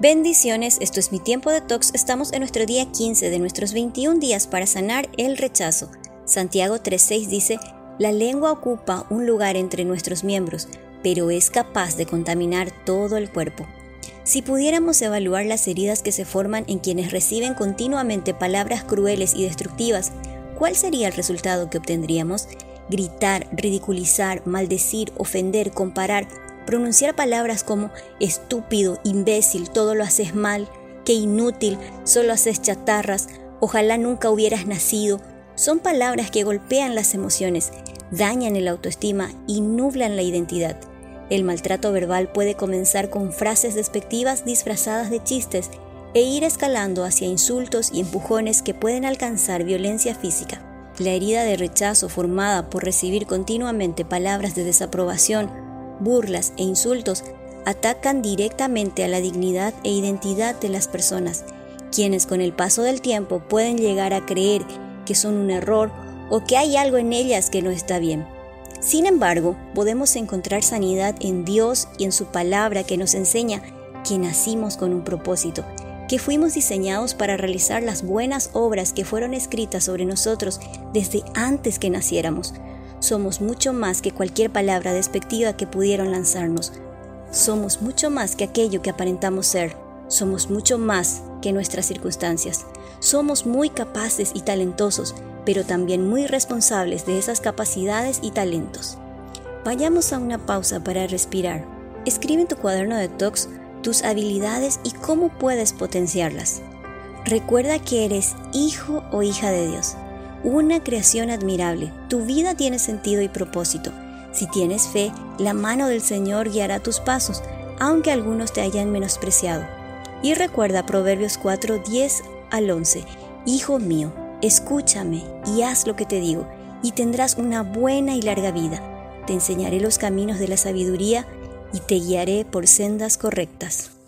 Bendiciones, esto es mi tiempo de tox. Estamos en nuestro día 15 de nuestros 21 días para sanar el rechazo. Santiago 3:6 dice, la lengua ocupa un lugar entre nuestros miembros, pero es capaz de contaminar todo el cuerpo. Si pudiéramos evaluar las heridas que se forman en quienes reciben continuamente palabras crueles y destructivas, ¿cuál sería el resultado que obtendríamos? Gritar, ridiculizar, maldecir, ofender, comparar, pronunciar palabras como estúpido, imbécil, todo lo haces mal, que inútil, solo haces chatarras, ojalá nunca hubieras nacido, son palabras que golpean las emociones, dañan el autoestima y nublan la identidad. El maltrato verbal puede comenzar con frases despectivas disfrazadas de chistes e ir escalando hacia insultos y empujones que pueden alcanzar violencia física. La herida de rechazo formada por recibir continuamente palabras de desaprobación burlas e insultos atacan directamente a la dignidad e identidad de las personas, quienes con el paso del tiempo pueden llegar a creer que son un error o que hay algo en ellas que no está bien. Sin embargo, podemos encontrar sanidad en Dios y en su palabra que nos enseña que nacimos con un propósito, que fuimos diseñados para realizar las buenas obras que fueron escritas sobre nosotros desde antes que naciéramos. Somos mucho más que cualquier palabra despectiva que pudieron lanzarnos. Somos mucho más que aquello que aparentamos ser. Somos mucho más que nuestras circunstancias. Somos muy capaces y talentosos, pero también muy responsables de esas capacidades y talentos. Vayamos a una pausa para respirar. Escribe en tu cuaderno de talks tus habilidades y cómo puedes potenciarlas. Recuerda que eres hijo o hija de Dios una creación admirable. Tu vida tiene sentido y propósito. Si tienes fe, la mano del Señor guiará tus pasos, aunque algunos te hayan menospreciado. Y recuerda Proverbios 4, 10 al 11. Hijo mío, escúchame y haz lo que te digo, y tendrás una buena y larga vida. Te enseñaré los caminos de la sabiduría y te guiaré por sendas correctas.